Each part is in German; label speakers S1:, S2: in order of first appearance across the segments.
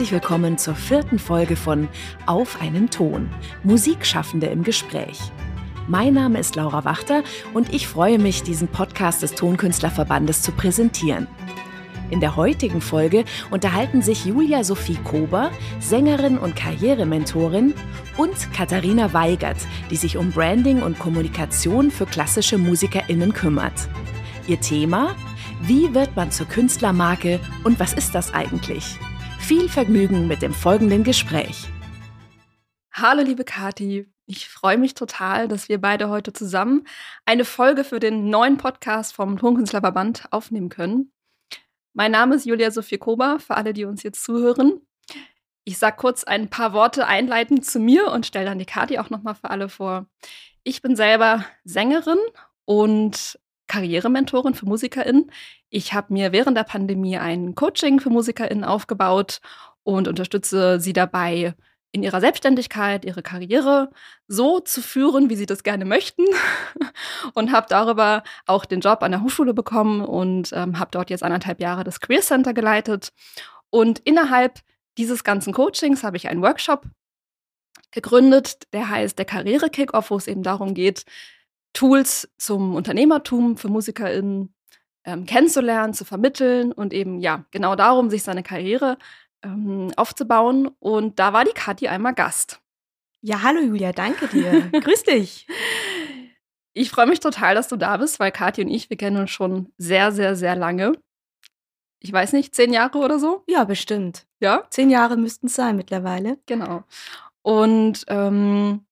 S1: Herzlich willkommen zur vierten Folge von Auf einen Ton. Musikschaffende im Gespräch. Mein Name ist Laura Wachter und ich freue mich, diesen Podcast des Tonkünstlerverbandes zu präsentieren. In der heutigen Folge unterhalten sich Julia Sophie Kober, Sängerin und Karrierementorin, und Katharina Weigert, die sich um Branding und Kommunikation für klassische MusikerInnen kümmert. Ihr Thema? Wie wird man zur Künstlermarke und was ist das eigentlich? Viel Vergnügen mit dem folgenden Gespräch.
S2: Hallo liebe Kati, ich freue mich total, dass wir beide heute zusammen eine Folge für den neuen Podcast vom Tonkünstlerverband aufnehmen können. Mein Name ist Julia Sophie Kober, für alle, die uns jetzt zuhören. Ich sage kurz ein paar Worte einleitend zu mir und stelle dann die Kati auch nochmal für alle vor. Ich bin selber Sängerin und Karrierementorin für MusikerInnen. Ich habe mir während der Pandemie ein Coaching für MusikerInnen aufgebaut und unterstütze sie dabei, in ihrer Selbstständigkeit ihre Karriere so zu führen, wie sie das gerne möchten. und habe darüber auch den Job an der Hochschule bekommen und ähm, habe dort jetzt anderthalb Jahre das Career Center geleitet. Und innerhalb dieses ganzen Coachings habe ich einen Workshop gegründet, der heißt der Karriere Kickoff, wo es eben darum geht, Tools zum Unternehmertum für MusikerInnen ähm, kennenzulernen, zu vermitteln und eben, ja, genau darum, sich seine Karriere ähm, aufzubauen. Und da war die Kathi einmal Gast.
S3: Ja, hallo Julia, danke dir. Grüß dich.
S2: Ich freue mich total, dass du da bist, weil Kathi und ich, wir kennen uns schon sehr, sehr, sehr lange. Ich weiß nicht, zehn Jahre oder so?
S3: Ja, bestimmt.
S2: Ja?
S3: Zehn Jahre müssten es sein mittlerweile.
S2: Genau. Und ähm,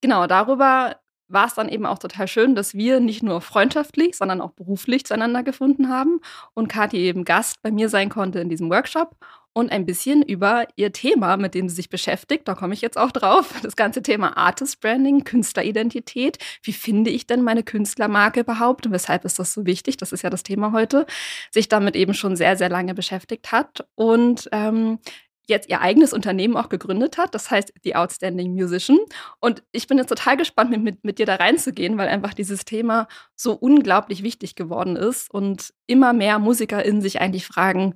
S2: genau, darüber war es dann eben auch total schön, dass wir nicht nur freundschaftlich, sondern auch beruflich zueinander gefunden haben und Kathi eben Gast bei mir sein konnte in diesem Workshop und ein bisschen über ihr Thema, mit dem sie sich beschäftigt, da komme ich jetzt auch drauf, das ganze Thema Artist Branding, Künstleridentität. Wie finde ich denn meine Künstlermarke überhaupt und weshalb ist das so wichtig? Das ist ja das Thema heute, sich damit eben schon sehr, sehr lange beschäftigt hat und ähm, jetzt ihr eigenes Unternehmen auch gegründet hat, das heißt The Outstanding Musician. Und ich bin jetzt total gespannt, mit, mit, mit dir da reinzugehen, weil einfach dieses Thema so unglaublich wichtig geworden ist und immer mehr MusikerInnen sich eigentlich fragen,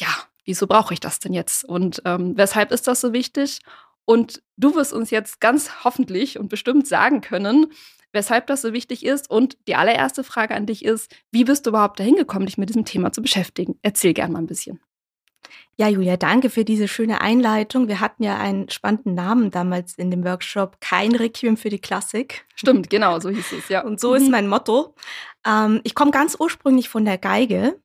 S2: ja, wieso brauche ich das denn jetzt? Und ähm, weshalb ist das so wichtig? Und du wirst uns jetzt ganz hoffentlich und bestimmt sagen können, weshalb das so wichtig ist. Und die allererste Frage an dich ist, wie bist du überhaupt dahin gekommen, dich mit diesem Thema zu beschäftigen? Erzähl gern mal ein bisschen.
S3: Ja, Julia, danke für diese schöne Einleitung. Wir hatten ja einen spannenden Namen damals in dem Workshop, kein Requiem für die Klassik.
S2: Stimmt, genau, so hieß es, ja.
S3: Und so ist mhm. mein Motto. Ähm, ich komme ganz ursprünglich von der Geige.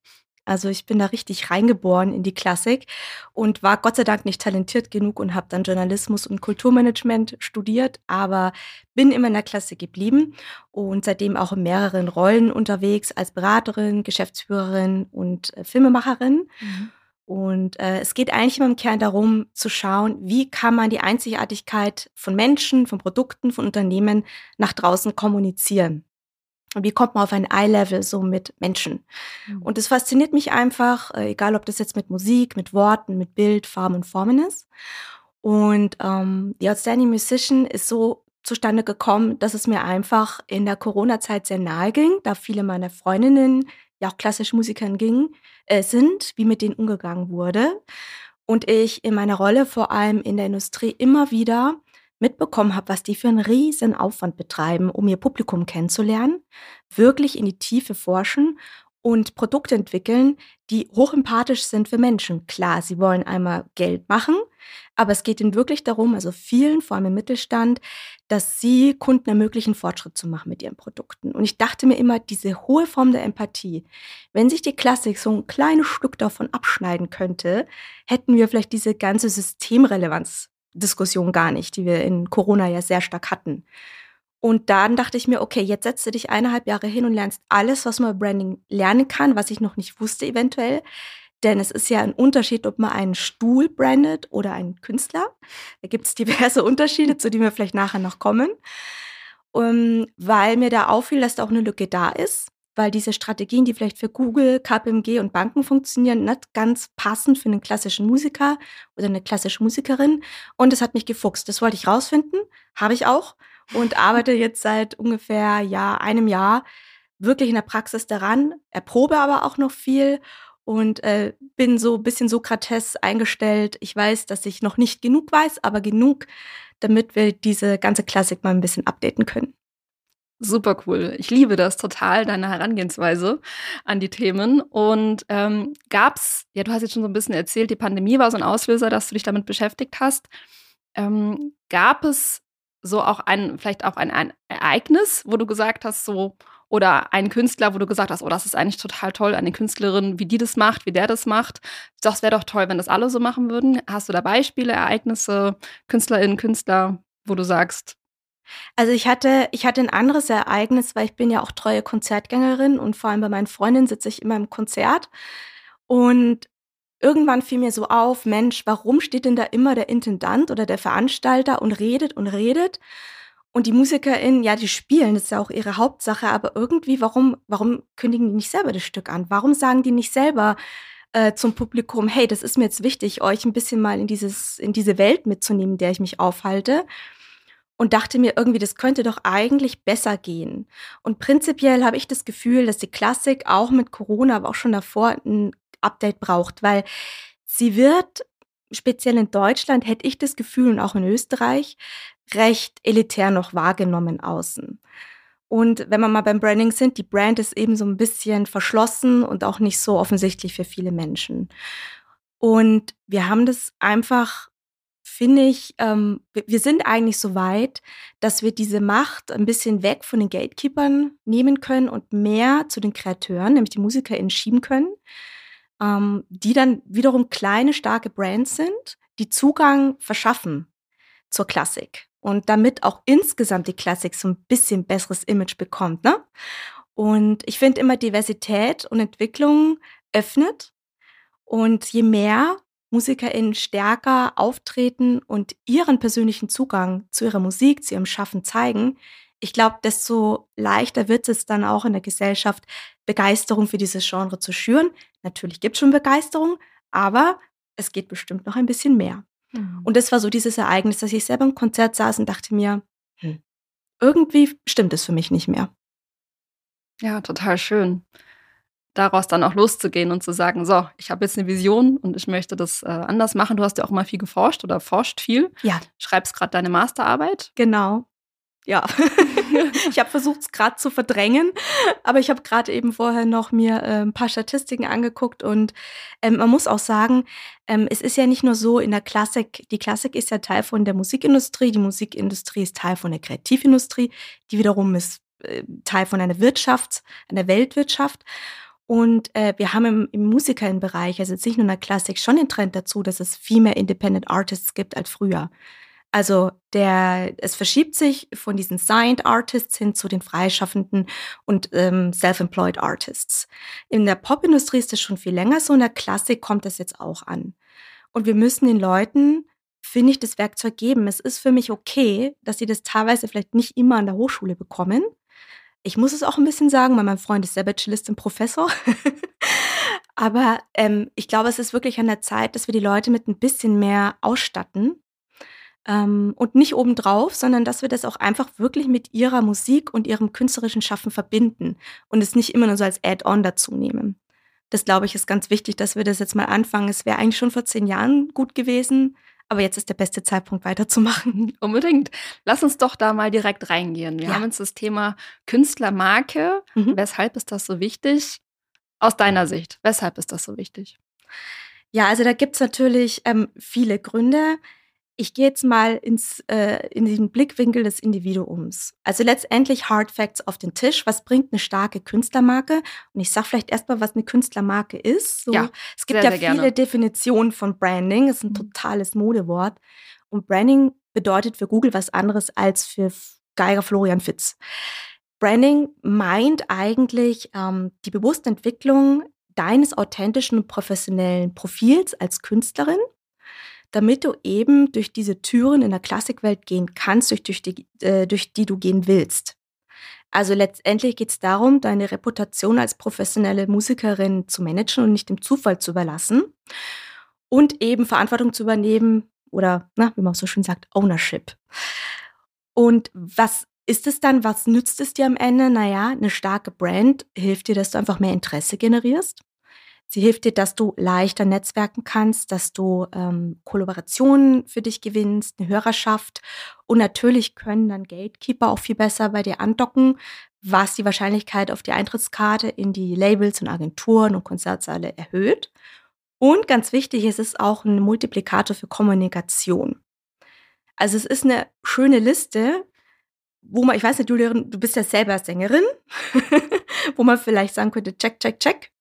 S3: Also ich bin da richtig reingeboren in die Klassik und war Gott sei Dank nicht talentiert genug und habe dann Journalismus und Kulturmanagement studiert, aber bin immer in der Klassik geblieben und seitdem auch in mehreren Rollen unterwegs als Beraterin, Geschäftsführerin und äh, Filmemacherin. Mhm. Und äh, es geht eigentlich immer im Kern darum zu schauen, wie kann man die Einzigartigkeit von Menschen, von Produkten, von Unternehmen nach draußen kommunizieren. Und wie kommt man auf ein Eye-Level so mit Menschen? Mhm. Und es fasziniert mich einfach, äh, egal ob das jetzt mit Musik, mit Worten, mit Bild, Farben und Formen ist. Und ähm, The Outstanding Musician ist so zustande gekommen, dass es mir einfach in der Corona-Zeit sehr nahe ging, da viele meiner Freundinnen ja auch klassische Musikern ging, äh, sind, wie mit denen umgegangen wurde. Und ich in meiner Rolle vor allem in der Industrie immer wieder mitbekommen habe, was die für einen riesen Aufwand betreiben, um ihr Publikum kennenzulernen, wirklich in die Tiefe forschen und Produkte entwickeln, die hochempathisch sind für Menschen. Klar, sie wollen einmal Geld machen, aber es geht ihnen wirklich darum, also vielen, vor allem im Mittelstand, dass sie Kunden ermöglichen, Fortschritt zu machen mit ihren Produkten. Und ich dachte mir immer, diese hohe Form der Empathie, wenn sich die Klassik so ein kleines Stück davon abschneiden könnte, hätten wir vielleicht diese ganze Systemrelevanz-Diskussion gar nicht, die wir in Corona ja sehr stark hatten. Und dann dachte ich mir, okay, jetzt setzt du dich eineinhalb Jahre hin und lernst alles, was man Branding lernen kann, was ich noch nicht wusste eventuell. Denn es ist ja ein Unterschied, ob man einen Stuhl brandet oder einen Künstler. Da gibt es diverse Unterschiede, zu denen wir vielleicht nachher noch kommen. Um, ähm, weil mir da auffiel, dass da auch eine Lücke da ist, weil diese Strategien, die vielleicht für Google, KPMG und Banken funktionieren, nicht ganz passend für einen klassischen Musiker oder eine klassische Musikerin. Und das hat mich gefuchst. Das wollte ich rausfinden, habe ich auch und arbeite jetzt seit ungefähr ja, einem Jahr wirklich in der Praxis daran, erprobe aber auch noch viel und äh, bin so ein bisschen Sokrates eingestellt. Ich weiß, dass ich noch nicht genug weiß, aber genug, damit wir diese ganze Klassik mal ein bisschen updaten können.
S2: Super cool. Ich liebe das total, deine Herangehensweise an die Themen. Und ähm, gab's, ja, du hast jetzt schon so ein bisschen erzählt, die Pandemie war so ein Auslöser, dass du dich damit beschäftigt hast. Ähm, gab es so auch ein, vielleicht auch ein, ein Ereignis, wo du gesagt hast, so, oder ein Künstler, wo du gesagt hast, oh, das ist eigentlich total toll, eine Künstlerin, wie die das macht, wie der das macht. Das wäre doch toll, wenn das alle so machen würden. Hast du da Beispiele, Ereignisse, KünstlerInnen, Künstler, wo du sagst,
S3: also ich hatte, ich hatte ein anderes Ereignis, weil ich bin ja auch treue Konzertgängerin und vor allem bei meinen Freundinnen sitze ich immer im Konzert. Und irgendwann fiel mir so auf, Mensch, warum steht denn da immer der Intendant oder der Veranstalter und redet und redet? Und die MusikerInnen, ja, die spielen, das ist ja auch ihre Hauptsache, aber irgendwie, warum, warum kündigen die nicht selber das Stück an? Warum sagen die nicht selber äh, zum Publikum, hey, das ist mir jetzt wichtig, euch ein bisschen mal in dieses, in diese Welt mitzunehmen, in der ich mich aufhalte? und dachte mir irgendwie, das könnte doch eigentlich besser gehen. Und prinzipiell habe ich das Gefühl, dass die Klassik auch mit Corona, aber auch schon davor ein Update braucht, weil sie wird, speziell in Deutschland, hätte ich das Gefühl und auch in Österreich, recht elitär noch wahrgenommen außen. Und wenn wir mal beim Branding sind, die Brand ist eben so ein bisschen verschlossen und auch nicht so offensichtlich für viele Menschen. Und wir haben das einfach finde ich, ähm, wir sind eigentlich so weit, dass wir diese Macht ein bisschen weg von den Gatekeepern nehmen können und mehr zu den Kreateuren, nämlich die MusikerInnen, schieben können, ähm, die dann wiederum kleine, starke Brands sind, die Zugang verschaffen zur Klassik und damit auch insgesamt die Klassik so ein bisschen besseres Image bekommt. Ne? Und ich finde immer Diversität und Entwicklung öffnet. Und je mehr MusikerInnen stärker auftreten und ihren persönlichen Zugang zu ihrer Musik, zu ihrem Schaffen zeigen, ich glaube, desto leichter wird es dann auch in der Gesellschaft, Begeisterung für dieses Genre zu schüren. Natürlich gibt es schon Begeisterung, aber es geht bestimmt noch ein bisschen mehr. Mhm. Und das war so dieses Ereignis, dass ich selber im Konzert saß und dachte mir, hm, irgendwie stimmt es für mich nicht mehr.
S2: Ja, total schön daraus dann auch loszugehen und zu sagen, so, ich habe jetzt eine Vision und ich möchte das äh, anders machen. Du hast ja auch mal viel geforscht oder forscht viel.
S3: Ja.
S2: Schreibst gerade deine Masterarbeit.
S3: Genau. Ja, ich habe versucht, es gerade zu verdrängen, aber ich habe gerade eben vorher noch mir äh, ein paar Statistiken angeguckt und ähm, man muss auch sagen, ähm, es ist ja nicht nur so in der Klassik, die Klassik ist ja Teil von der Musikindustrie, die Musikindustrie ist Teil von der Kreativindustrie, die wiederum ist äh, Teil von einer Wirtschaft, einer Weltwirtschaft. Und äh, wir haben im, im Musikerinnenbereich, also jetzt nicht nur in der Klassik, schon den Trend dazu, dass es viel mehr Independent Artists gibt als früher. Also der, es verschiebt sich von diesen Signed Artists hin zu den freischaffenden und ähm, Self-Employed Artists. In der Popindustrie ist das schon viel länger so, in der Klassik kommt das jetzt auch an. Und wir müssen den Leuten, finde ich, das Werkzeug geben. Es ist für mich okay, dass sie das teilweise vielleicht nicht immer an der Hochschule bekommen, ich muss es auch ein bisschen sagen, weil mein Freund ist selber Cellist und Professor. Aber ähm, ich glaube, es ist wirklich an der Zeit, dass wir die Leute mit ein bisschen mehr ausstatten. Ähm, und nicht obendrauf, sondern dass wir das auch einfach wirklich mit ihrer Musik und ihrem künstlerischen Schaffen verbinden und es nicht immer nur so als Add-on dazu nehmen. Das glaube ich ist ganz wichtig, dass wir das jetzt mal anfangen. Es wäre eigentlich schon vor zehn Jahren gut gewesen, aber jetzt ist der beste Zeitpunkt weiterzumachen.
S2: Unbedingt. Lass uns doch da mal direkt reingehen. Wir ja. haben uns das Thema Künstlermarke. Mhm. Weshalb ist das so wichtig? Aus deiner Sicht, weshalb ist das so wichtig?
S3: Ja, also da gibt es natürlich ähm, viele Gründe ich gehe jetzt mal ins, äh, in den Blickwinkel des Individuums. Also letztendlich Hard Facts auf den Tisch. Was bringt eine starke Künstlermarke? Und ich sage vielleicht erstmal, was eine Künstlermarke ist. So,
S2: ja,
S3: es gibt
S2: sehr,
S3: ja
S2: sehr
S3: viele
S2: gerne.
S3: Definitionen von Branding. Es ist ein mhm. totales Modewort. Und Branding bedeutet für Google was anderes als für Geiger Florian Fitz. Branding meint eigentlich ähm, die bewusste Entwicklung deines authentischen und professionellen Profils als Künstlerin damit du eben durch diese Türen in der Klassikwelt gehen kannst, durch, durch, die, äh, durch die du gehen willst. Also letztendlich geht es darum, deine Reputation als professionelle Musikerin zu managen und nicht dem Zufall zu überlassen und eben Verantwortung zu übernehmen oder, na, wie man so schön sagt, Ownership. Und was ist es dann, was nützt es dir am Ende? Naja, eine starke Brand hilft dir, dass du einfach mehr Interesse generierst Sie hilft dir, dass du leichter netzwerken kannst, dass du ähm, Kollaborationen für dich gewinnst, eine Hörerschaft. Und natürlich können dann Gatekeeper auch viel besser bei dir andocken, was die Wahrscheinlichkeit auf die Eintrittskarte in die Labels und Agenturen und Konzertsaale erhöht. Und ganz wichtig, es ist auch ein Multiplikator für Kommunikation. Also es ist eine schöne Liste, wo man, ich weiß nicht, Julia, du bist ja selber Sängerin, wo man vielleicht sagen könnte, check, check, check,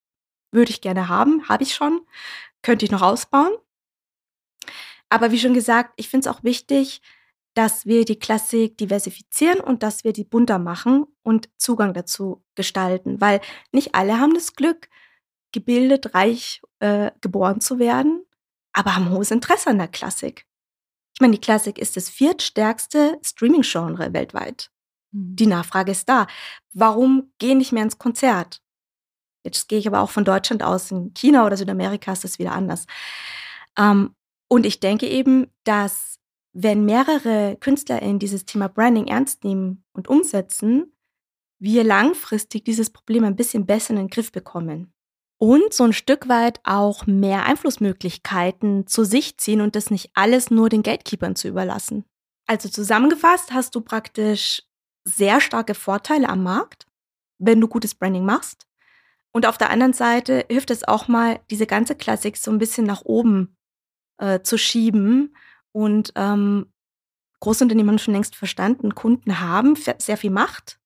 S3: würde ich gerne haben, habe ich schon, könnte ich noch ausbauen. Aber wie schon gesagt, ich finde es auch wichtig, dass wir die Klassik diversifizieren und dass wir die bunter machen und Zugang dazu gestalten, weil nicht alle haben das Glück, gebildet, reich äh, geboren zu werden, aber haben hohes Interesse an der Klassik. Ich meine, die Klassik ist das viertstärkste Streaming-Genre weltweit. Mhm. Die Nachfrage ist da. Warum gehen nicht mehr ins Konzert? Jetzt gehe ich aber auch von Deutschland aus. In China oder Südamerika ist das wieder anders. Ähm, und ich denke eben, dass wenn mehrere KünstlerInnen dieses Thema Branding ernst nehmen und umsetzen, wir langfristig dieses Problem ein bisschen besser in den Griff bekommen. Und so ein Stück weit auch mehr Einflussmöglichkeiten zu sich ziehen und das nicht alles nur den Gatekeepern zu überlassen. Also zusammengefasst hast du praktisch sehr starke Vorteile am Markt, wenn du gutes Branding machst. Und auf der anderen Seite hilft es auch mal, diese ganze Klassik so ein bisschen nach oben äh, zu schieben. Und ähm, Großunternehmen haben schon längst verstanden, Kunden haben sehr viel Macht.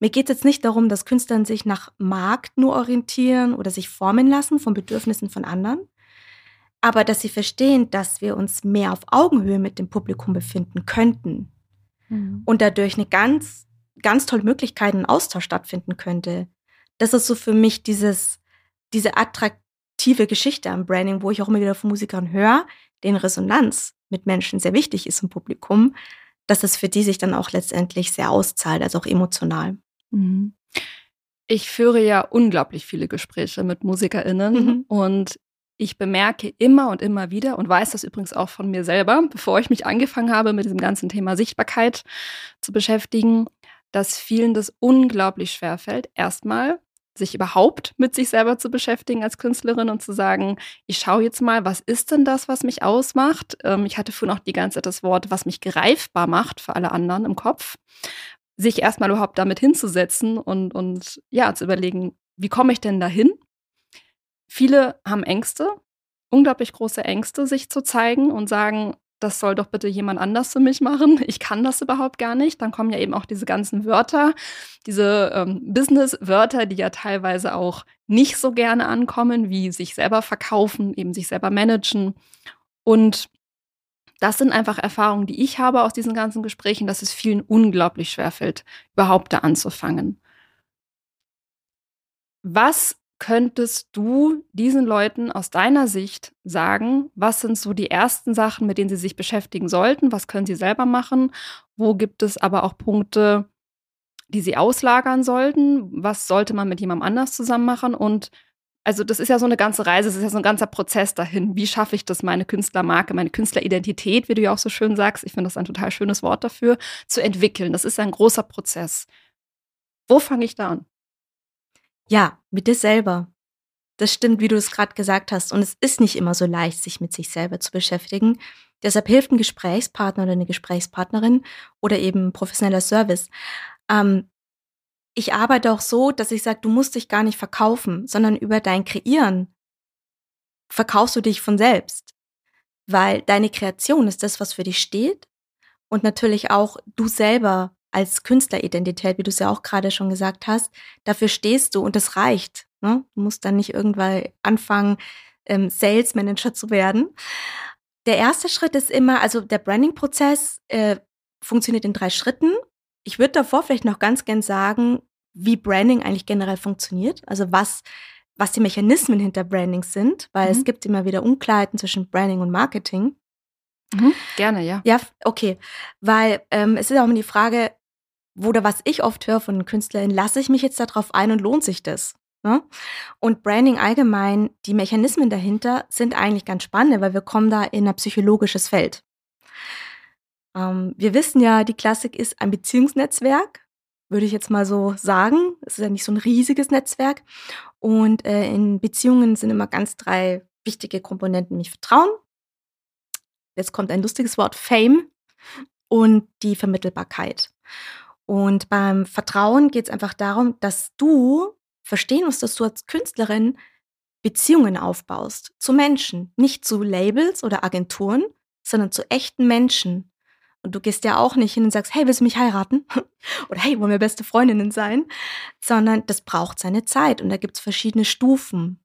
S3: Mir geht es jetzt nicht darum, dass Künstler sich nach Markt nur orientieren oder sich formen lassen von Bedürfnissen von anderen, aber dass sie verstehen, dass wir uns mehr auf Augenhöhe mit dem Publikum befinden könnten mhm. und dadurch eine ganz, ganz tolle Möglichkeit, ein Austausch stattfinden könnte das ist so für mich dieses, diese attraktive Geschichte am Branding, wo ich auch immer wieder von Musikern höre, denen Resonanz mit Menschen sehr wichtig ist im Publikum, dass es für die sich dann auch letztendlich sehr auszahlt, also auch emotional. Mhm.
S2: Ich führe ja unglaublich viele Gespräche mit MusikerInnen mhm. und ich bemerke immer und immer wieder und weiß das übrigens auch von mir selber, bevor ich mich angefangen habe, mit diesem ganzen Thema Sichtbarkeit zu beschäftigen, dass vielen das unglaublich schwer fällt, erstmal sich überhaupt mit sich selber zu beschäftigen als Künstlerin und zu sagen, ich schaue jetzt mal, was ist denn das, was mich ausmacht? Ähm, ich hatte vorhin auch die ganze Zeit das Wort, was mich greifbar macht für alle anderen im Kopf. Sich erstmal überhaupt damit hinzusetzen und, und ja, zu überlegen, wie komme ich denn dahin? Viele haben Ängste, unglaublich große Ängste, sich zu zeigen und sagen, das soll doch bitte jemand anders für mich machen. Ich kann das überhaupt gar nicht. Dann kommen ja eben auch diese ganzen Wörter, diese ähm, Business-Wörter, die ja teilweise auch nicht so gerne ankommen, wie sich selber verkaufen, eben sich selber managen. Und das sind einfach Erfahrungen, die ich habe aus diesen ganzen Gesprächen, dass es vielen unglaublich schwerfällt, überhaupt da anzufangen. Was könntest du diesen Leuten aus deiner Sicht sagen, was sind so die ersten Sachen, mit denen sie sich beschäftigen sollten? Was können sie selber machen? Wo gibt es aber auch Punkte, die sie auslagern sollten? Was sollte man mit jemandem anders zusammen machen? Und also das ist ja so eine ganze Reise, es ist ja so ein ganzer Prozess dahin. Wie schaffe ich das, meine Künstlermarke, meine Künstleridentität, wie du ja auch so schön sagst, ich finde das ein total schönes Wort dafür, zu entwickeln. Das ist ein großer Prozess. Wo fange ich da an?
S3: Ja, mit dir selber. Das stimmt, wie du es gerade gesagt hast. Und es ist nicht immer so leicht, sich mit sich selber zu beschäftigen. Deshalb hilft ein Gesprächspartner oder eine Gesprächspartnerin oder eben professioneller Service. Ähm, ich arbeite auch so, dass ich sage, du musst dich gar nicht verkaufen, sondern über dein Kreieren verkaufst du dich von selbst. Weil deine Kreation ist das, was für dich steht. Und natürlich auch du selber als Künstleridentität, wie du es ja auch gerade schon gesagt hast, dafür stehst du und das reicht. Ne? Du musst dann nicht irgendwann anfangen, ähm, Sales Manager zu werden. Der erste Schritt ist immer, also der Branding-Prozess äh, funktioniert in drei Schritten. Ich würde davor vielleicht noch ganz gern sagen, wie Branding eigentlich generell funktioniert. Also was, was die Mechanismen hinter Branding sind, weil mhm. es gibt immer wieder Unklarheiten zwischen Branding und Marketing.
S2: Mhm, gerne, ja.
S3: Ja, okay. Weil ähm, es ist auch immer die Frage, oder was ich oft höre von Künstlern, lasse ich mich jetzt darauf ein und lohnt sich das? Ne? Und Branding allgemein, die Mechanismen dahinter sind eigentlich ganz spannend, weil wir kommen da in ein psychologisches Feld. Ähm, wir wissen ja, die Klassik ist ein Beziehungsnetzwerk, würde ich jetzt mal so sagen. Es ist ja nicht so ein riesiges Netzwerk. Und äh, in Beziehungen sind immer ganz drei wichtige Komponenten, nämlich Vertrauen. Jetzt kommt ein lustiges Wort, Fame und die Vermittelbarkeit. Und beim Vertrauen geht es einfach darum, dass du verstehen musst, dass du als Künstlerin Beziehungen aufbaust zu Menschen, nicht zu Labels oder Agenturen, sondern zu echten Menschen. Und du gehst ja auch nicht hin und sagst, hey, willst du mich heiraten? Oder hey, wollen wir beste Freundinnen sein? Sondern das braucht seine Zeit und da gibt es verschiedene Stufen.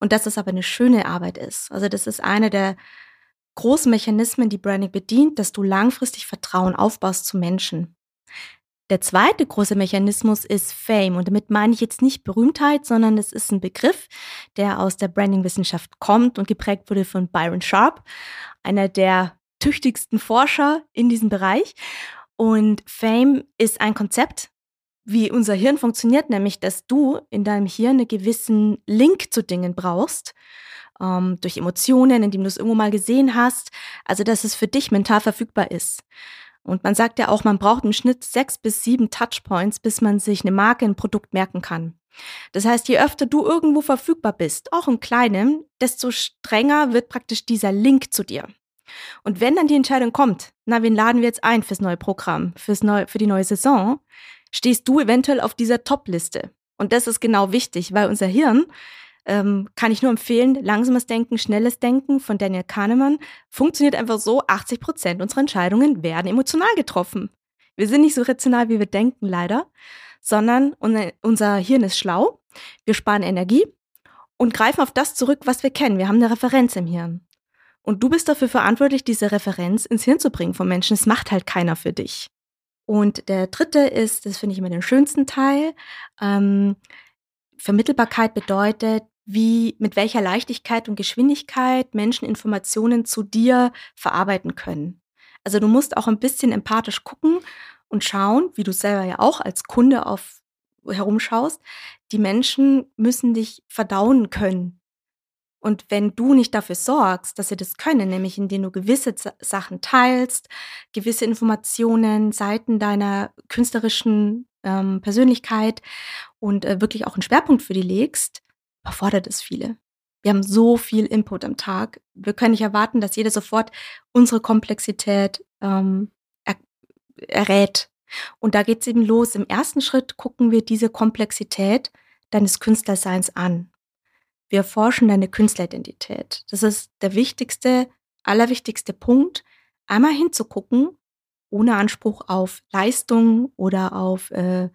S3: Und dass das aber eine schöne Arbeit ist. Also das ist eine der großen Mechanismen, die Branding bedient, dass du langfristig Vertrauen aufbaust zu Menschen. Der zweite große Mechanismus ist Fame. Und damit meine ich jetzt nicht Berühmtheit, sondern es ist ein Begriff, der aus der Branding-Wissenschaft kommt und geprägt wurde von Byron Sharp, einer der tüchtigsten Forscher in diesem Bereich. Und Fame ist ein Konzept, wie unser Hirn funktioniert, nämlich dass du in deinem Hirn einen gewissen Link zu Dingen brauchst, ähm, durch Emotionen, indem du es irgendwo mal gesehen hast, also dass es für dich mental verfügbar ist. Und man sagt ja auch, man braucht im Schnitt sechs bis sieben Touchpoints, bis man sich eine Marke, ein Produkt merken kann. Das heißt, je öfter du irgendwo verfügbar bist, auch im Kleinen, desto strenger wird praktisch dieser Link zu dir. Und wenn dann die Entscheidung kommt, na, wen laden wir jetzt ein fürs neue Programm, fürs neu, für die neue Saison, stehst du eventuell auf dieser Top-Liste. Und das ist genau wichtig, weil unser Hirn ähm, kann ich nur empfehlen, langsames Denken, schnelles Denken von Daniel Kahnemann funktioniert einfach so, 80 Prozent unserer Entscheidungen werden emotional getroffen. Wir sind nicht so rational, wie wir denken, leider, sondern unser Hirn ist schlau, wir sparen Energie und greifen auf das zurück, was wir kennen. Wir haben eine Referenz im Hirn. Und du bist dafür verantwortlich, diese Referenz ins Hirn zu bringen von Menschen. Es macht halt keiner für dich. Und der dritte ist, das finde ich immer den schönsten Teil, ähm, Vermittelbarkeit bedeutet, wie, mit welcher Leichtigkeit und Geschwindigkeit Menschen Informationen zu dir verarbeiten können. Also du musst auch ein bisschen empathisch gucken und schauen, wie du selber ja auch als Kunde auf herumschaust. Die Menschen müssen dich verdauen können. Und wenn du nicht dafür sorgst, dass sie das können, nämlich indem du gewisse Sachen teilst, gewisse Informationen, Seiten deiner künstlerischen ähm, Persönlichkeit und äh, wirklich auch einen Schwerpunkt für die legst, erfordert es viele. Wir haben so viel Input am Tag. Wir können nicht erwarten, dass jeder sofort unsere Komplexität ähm, er, errät. Und da geht es eben los. Im ersten Schritt gucken wir diese Komplexität deines Künstlerseins an. Wir erforschen deine Künstleridentität. Das ist der wichtigste, allerwichtigste Punkt, einmal hinzugucken, ohne Anspruch auf Leistung oder auf, äh,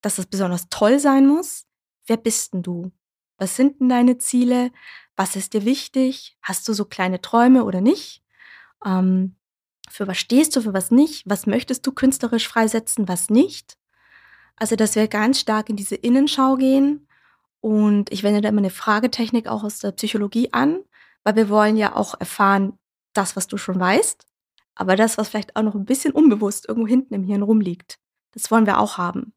S3: dass es besonders toll sein muss. Wer bist denn du? Was sind denn deine Ziele? Was ist dir wichtig? Hast du so kleine Träume oder nicht? Ähm, für was stehst du, für was nicht? Was möchtest du künstlerisch freisetzen, was nicht? Also, dass wir ganz stark in diese Innenschau gehen. Und ich wende da immer eine Fragetechnik auch aus der Psychologie an, weil wir wollen ja auch erfahren, das, was du schon weißt, aber das, was vielleicht auch noch ein bisschen unbewusst irgendwo hinten im Hirn rumliegt. Das wollen wir auch haben.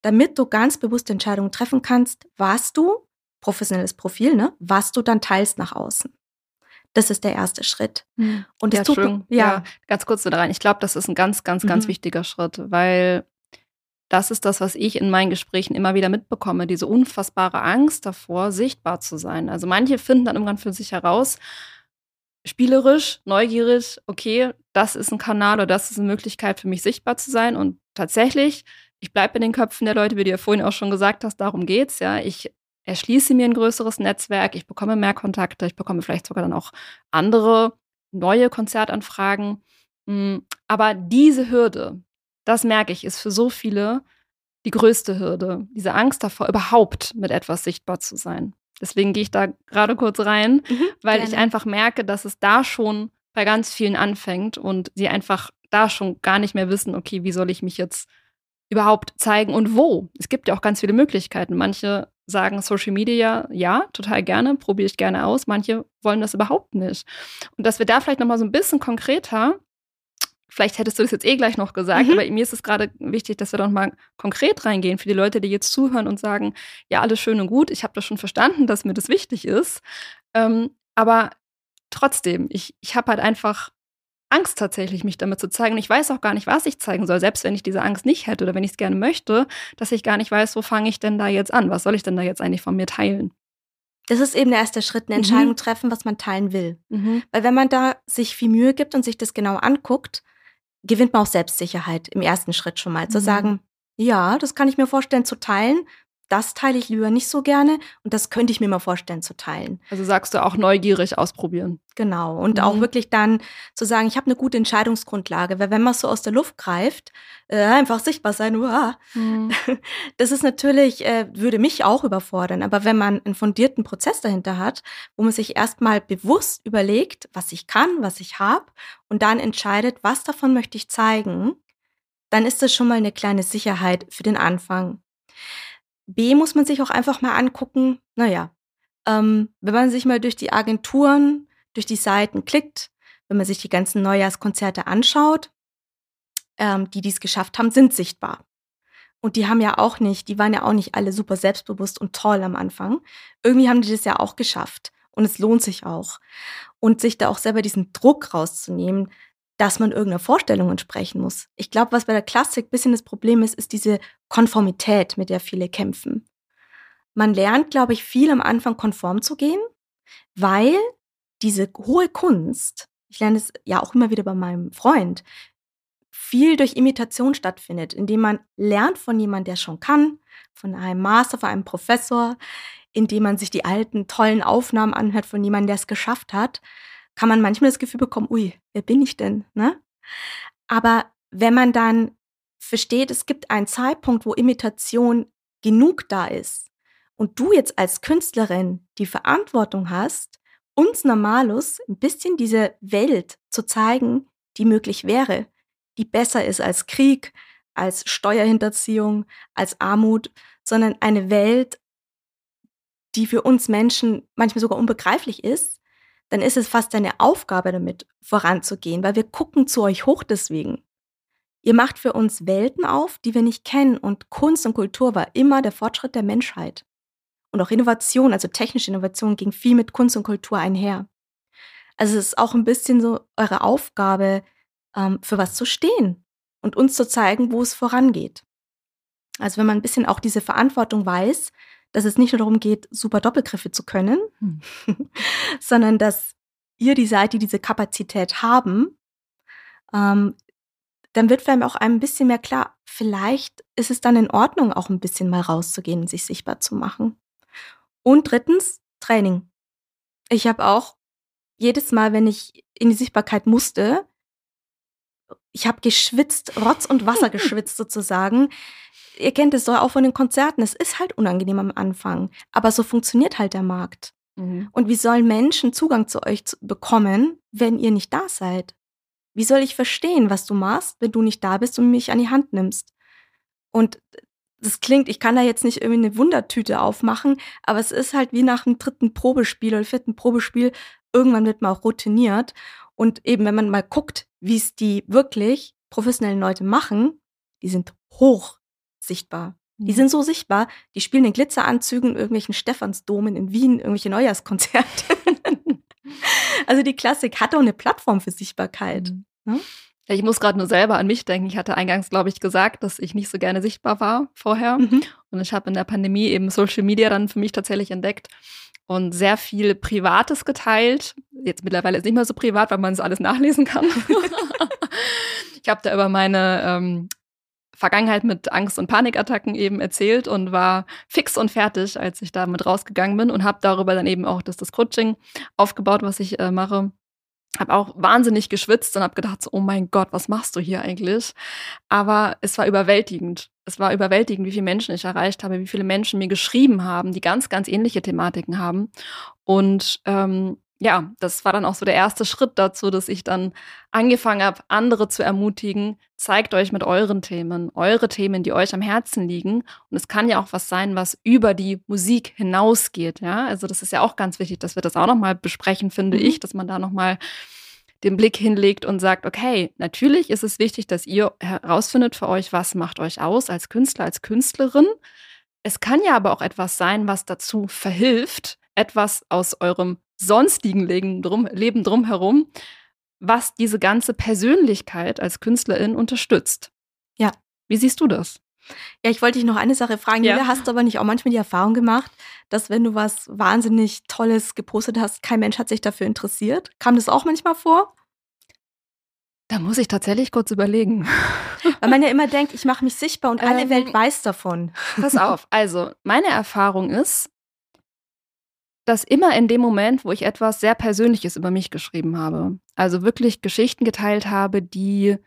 S3: Damit du ganz bewusste Entscheidungen treffen kannst, was du professionelles Profil, ne, was du dann teilst nach außen. Das ist der erste Schritt.
S2: Hm. Und ja, tut, ja. ja, ganz kurz da rein. Ich glaube, das ist ein ganz, ganz, ganz mhm. wichtiger Schritt, weil das ist das, was ich in meinen Gesprächen immer wieder mitbekomme, diese unfassbare Angst davor, sichtbar zu sein. Also manche finden dann irgendwann für sich heraus, spielerisch, neugierig, okay, das ist ein Kanal oder das ist eine Möglichkeit für mich sichtbar zu sein. Und tatsächlich, ich bleibe in den Köpfen der Leute, wie du ja vorhin auch schon gesagt hast, darum geht's ja. Ich erschließe mir ein größeres Netzwerk, ich bekomme mehr Kontakte, ich bekomme vielleicht sogar dann auch andere neue Konzertanfragen. Hm, aber diese Hürde, das merke ich, ist für so viele die größte Hürde. Diese Angst davor, überhaupt mit etwas sichtbar zu sein. Deswegen gehe ich da gerade kurz rein, mhm, weil gerne. ich einfach merke, dass es da schon bei ganz vielen anfängt und sie einfach da schon gar nicht mehr wissen, okay, wie soll ich mich jetzt überhaupt zeigen und wo? Es gibt ja auch ganz viele Möglichkeiten. Manche sagen Social Media, ja, total gerne, probiere ich gerne aus. Manche wollen das überhaupt nicht. Und dass wir da vielleicht nochmal so ein bisschen konkreter, vielleicht hättest du das jetzt eh gleich noch gesagt, mhm. aber mir ist es gerade wichtig, dass wir doch mal konkret reingehen für die Leute, die jetzt zuhören und sagen, ja, alles schön und gut, ich habe das schon verstanden, dass mir das wichtig ist. Ähm, aber trotzdem, ich, ich habe halt einfach Angst tatsächlich, mich damit zu zeigen. Und ich weiß auch gar nicht, was ich zeigen soll, selbst wenn ich diese Angst nicht hätte oder wenn ich es gerne möchte, dass ich gar nicht weiß, wo fange ich denn da jetzt an? Was soll ich denn da jetzt eigentlich von mir teilen?
S3: Das ist eben der erste Schritt, eine Entscheidung mhm. treffen, was man teilen will. Mhm. Weil wenn man da sich viel Mühe gibt und sich das genau anguckt, gewinnt man auch Selbstsicherheit im ersten Schritt schon mal. Mhm. Zu sagen, ja, das kann ich mir vorstellen zu teilen das teile ich lieber nicht so gerne und das könnte ich mir mal vorstellen zu teilen.
S2: Also sagst du auch neugierig ausprobieren.
S3: Genau. Und mhm. auch wirklich dann zu sagen, ich habe eine gute Entscheidungsgrundlage, weil wenn man so aus der Luft greift, äh, einfach sichtbar sein, uah, mhm. das ist natürlich, äh, würde mich auch überfordern. Aber wenn man einen fundierten Prozess dahinter hat, wo man sich erstmal bewusst überlegt, was ich kann, was ich habe und dann entscheidet, was davon möchte ich zeigen, dann ist das schon mal eine kleine Sicherheit für den Anfang. B muss man sich auch einfach mal angucken, naja, ähm, wenn man sich mal durch die Agenturen, durch die Seiten klickt, wenn man sich die ganzen Neujahrskonzerte anschaut, ähm, die dies geschafft haben, sind sichtbar. Und die haben ja auch nicht, die waren ja auch nicht alle super selbstbewusst und toll am Anfang. Irgendwie haben die das ja auch geschafft. Und es lohnt sich auch. Und sich da auch selber diesen Druck rauszunehmen, dass man irgendeiner Vorstellung entsprechen muss. Ich glaube, was bei der Klassik ein bisschen das Problem ist, ist diese Konformität, mit der viele kämpfen. Man lernt, glaube ich, viel am Anfang konform zu gehen, weil diese hohe Kunst, ich lerne es ja auch immer wieder bei meinem Freund, viel durch Imitation stattfindet, indem man lernt von jemandem, der schon kann, von einem Master, von einem Professor, indem man sich die alten, tollen Aufnahmen anhört von jemandem, der es geschafft hat kann man manchmal das Gefühl bekommen, ui, wer bin ich denn? Ne? Aber wenn man dann versteht, es gibt einen Zeitpunkt, wo Imitation genug da ist und du jetzt als Künstlerin die Verantwortung hast, uns Normalus ein bisschen diese Welt zu zeigen, die möglich wäre, die besser ist als Krieg, als Steuerhinterziehung, als Armut, sondern eine Welt, die für uns Menschen manchmal sogar unbegreiflich ist, dann ist es fast eine Aufgabe damit voranzugehen, weil wir gucken zu euch hoch deswegen. Ihr macht für uns Welten auf, die wir nicht kennen und Kunst und Kultur war immer der Fortschritt der Menschheit. Und auch Innovation, also technische Innovation, ging viel mit Kunst und Kultur einher. Also es ist auch ein bisschen so eure Aufgabe, ähm, für was zu stehen und uns zu zeigen, wo es vorangeht. Also wenn man ein bisschen auch diese Verantwortung weiß, dass es nicht nur darum geht, super Doppelgriffe zu können, hm. sondern dass ihr die seid, die diese Kapazität haben, ähm, dann wird einem auch ein bisschen mehr klar, vielleicht ist es dann in Ordnung, auch ein bisschen mal rauszugehen und sich sichtbar zu machen. Und drittens, Training. Ich habe auch jedes Mal, wenn ich in die Sichtbarkeit musste, ich habe geschwitzt, Rotz und Wasser geschwitzt sozusagen, ihr kennt es doch auch von den Konzerten, es ist halt unangenehm am Anfang, aber so funktioniert halt der Markt. Mhm. Und wie sollen Menschen Zugang zu euch bekommen, wenn ihr nicht da seid? Wie soll ich verstehen, was du machst, wenn du nicht da bist und mich an die Hand nimmst? Und das klingt, ich kann da jetzt nicht irgendwie eine Wundertüte aufmachen, aber es ist halt wie nach einem dritten Probespiel oder vierten Probespiel. Irgendwann wird man auch routiniert. Und eben, wenn man mal guckt, wie es die wirklich professionellen Leute machen, die sind hoch sichtbar. Die mhm. sind so sichtbar, die spielen in Glitzeranzügen in irgendwelchen Stephansdomen in Wien, irgendwelche Neujahrskonzerte. also die Klassik hat auch eine Plattform für Sichtbarkeit. Mhm.
S2: Ne? Ja, ich muss gerade nur selber an mich denken. Ich hatte eingangs, glaube ich, gesagt, dass ich nicht so gerne sichtbar war vorher. Mhm. Und ich habe in der Pandemie eben Social Media dann für mich tatsächlich entdeckt und sehr viel Privates geteilt. Jetzt mittlerweile ist es nicht mehr so privat, weil man es alles nachlesen kann. ich habe da über meine ähm, Vergangenheit mit Angst- und Panikattacken eben erzählt und war fix und fertig, als ich damit rausgegangen bin und habe darüber dann eben auch das, das Coaching aufgebaut, was ich äh, mache. Habe auch wahnsinnig geschwitzt und habe gedacht, so, oh mein Gott, was machst du hier eigentlich? Aber es war überwältigend. Es war überwältigend, wie viele Menschen ich erreicht habe, wie viele Menschen mir geschrieben haben, die ganz, ganz ähnliche Thematiken haben. Und ähm, ja, das war dann auch so der erste Schritt dazu, dass ich dann angefangen habe, andere zu ermutigen, zeigt euch mit euren Themen, eure Themen, die euch am Herzen liegen. Und es kann ja auch was sein, was über die Musik hinausgeht. Ja, also das ist ja auch ganz wichtig, dass wir das auch nochmal besprechen, finde mhm. ich, dass man da nochmal den Blick hinlegt und sagt, okay, natürlich ist es wichtig, dass ihr herausfindet für euch, was macht euch aus als Künstler, als Künstlerin. Es kann ja aber auch etwas sein, was dazu verhilft, etwas aus eurem sonstigen Leben, drum, Leben drumherum was diese ganze Persönlichkeit als Künstlerin unterstützt.
S3: Ja.
S2: Wie siehst du das?
S3: Ja, ich wollte dich noch eine Sache fragen. Ja. Julia, hast du aber nicht auch manchmal die Erfahrung gemacht, dass wenn du was wahnsinnig Tolles gepostet hast, kein Mensch hat sich dafür interessiert? Kam das auch manchmal vor?
S2: Da muss ich tatsächlich kurz überlegen.
S3: Weil man ja immer denkt, ich mache mich sichtbar und alle ähm, Welt weiß davon.
S2: Pass auf, also meine Erfahrung ist, dass immer in dem Moment, wo ich etwas sehr Persönliches über mich geschrieben habe, also wirklich Geschichten geteilt habe, die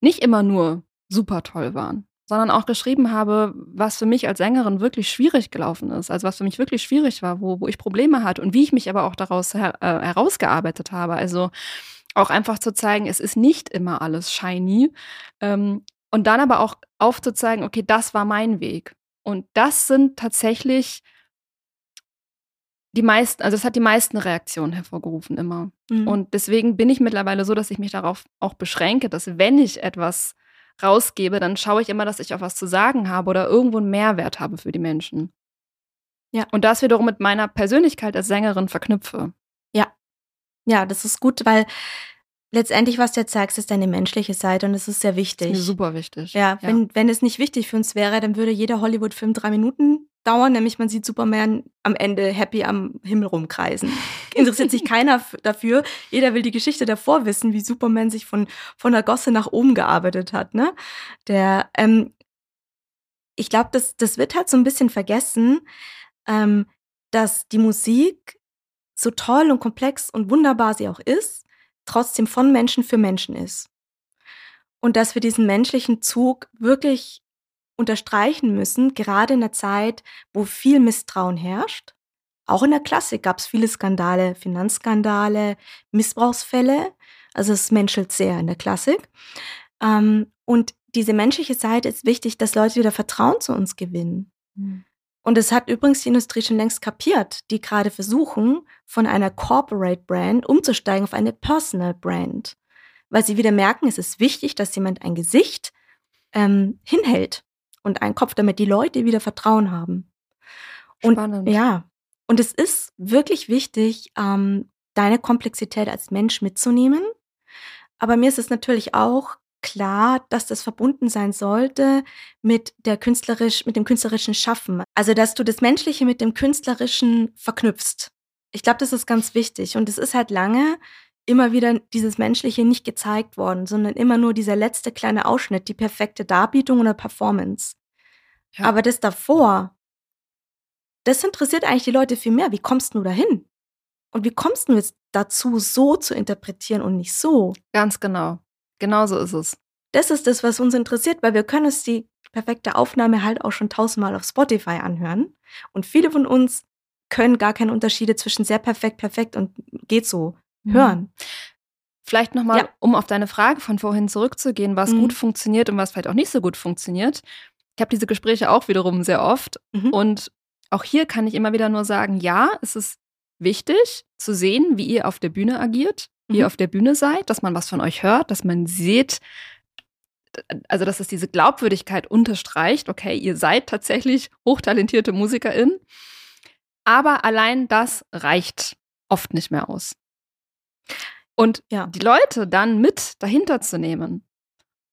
S2: nicht immer nur super toll waren, sondern auch geschrieben habe, was für mich als Sängerin wirklich schwierig gelaufen ist, also was für mich wirklich schwierig war, wo, wo ich Probleme hatte und wie ich mich aber auch daraus her äh, herausgearbeitet habe. Also auch einfach zu zeigen, es ist nicht immer alles shiny. Ähm, und dann aber auch aufzuzeigen, okay, das war mein Weg. Und das sind tatsächlich die meisten, also es hat die meisten Reaktionen hervorgerufen immer. Mhm. Und deswegen bin ich mittlerweile so, dass ich mich darauf auch beschränke, dass wenn ich etwas rausgebe, dann schaue ich immer, dass ich auch was zu sagen habe oder irgendwo einen Mehrwert habe für die Menschen. Ja. Und das wiederum mit meiner Persönlichkeit als Sängerin verknüpfe.
S3: Ja. Ja, das ist gut, weil letztendlich, was du jetzt sagst, ist deine menschliche Seite und das ist sehr wichtig. Das
S2: ist super wichtig.
S3: Ja, wenn, ja. wenn es nicht wichtig für uns wäre, dann würde jeder Hollywood-Film drei Minuten dauern, nämlich man sieht Superman am Ende happy am Himmel rumkreisen. Interessiert sich keiner dafür. Jeder will die Geschichte davor wissen, wie Superman sich von, von der Gosse nach oben gearbeitet hat. Ne? Der, ähm, ich glaube, das, das wird halt so ein bisschen vergessen, ähm, dass die Musik, so toll und komplex und wunderbar sie auch ist, trotzdem von Menschen für Menschen ist. Und dass wir diesen menschlichen Zug wirklich unterstreichen müssen, gerade in der Zeit, wo viel Misstrauen herrscht. Auch in der Klassik gab es viele Skandale, Finanzskandale, Missbrauchsfälle. Also es menschelt sehr in der Klassik. Ähm, und diese menschliche Seite ist wichtig, dass Leute wieder Vertrauen zu uns gewinnen. Mhm. Und es hat übrigens die Industrie schon längst kapiert, die gerade versuchen, von einer Corporate Brand umzusteigen auf eine Personal Brand. Weil sie wieder merken, es ist wichtig, dass jemand ein Gesicht ähm, hinhält und einen Kopf, damit die Leute wieder Vertrauen haben. Und Spannend. ja, und es ist wirklich wichtig, ähm, deine Komplexität als Mensch mitzunehmen. Aber mir ist es natürlich auch klar, dass das verbunden sein sollte mit der künstlerisch, mit dem künstlerischen Schaffen. Also, dass du das Menschliche mit dem Künstlerischen verknüpfst. Ich glaube, das ist ganz wichtig. Und es ist halt lange immer wieder dieses Menschliche nicht gezeigt worden, sondern immer nur dieser letzte kleine Ausschnitt, die perfekte Darbietung oder Performance. Ja. Aber das davor, das interessiert eigentlich die Leute viel mehr. Wie kommst du dahin? Und wie kommst du jetzt dazu, so zu interpretieren und nicht so?
S2: Ganz genau. Genauso ist es.
S3: Das ist das, was uns interessiert, weil wir können uns die perfekte Aufnahme halt auch schon tausendmal auf Spotify anhören. Und viele von uns können gar keine Unterschiede zwischen sehr perfekt, perfekt und geht so mhm. hören.
S2: Vielleicht nochmal, ja. um auf deine Frage von vorhin zurückzugehen, was mhm. gut funktioniert und was vielleicht auch nicht so gut funktioniert. Ich habe diese Gespräche auch wiederum sehr oft. Mhm. Und auch hier kann ich immer wieder nur sagen, ja, es ist wichtig zu sehen, wie ihr auf der Bühne agiert mhm. ihr auf der Bühne seid, dass man was von euch hört, dass man sieht, also dass es diese Glaubwürdigkeit unterstreicht, okay, ihr seid tatsächlich hochtalentierte MusikerInnen. Aber allein das reicht oft nicht mehr aus. Und ja. die Leute dann mit dahinter zu nehmen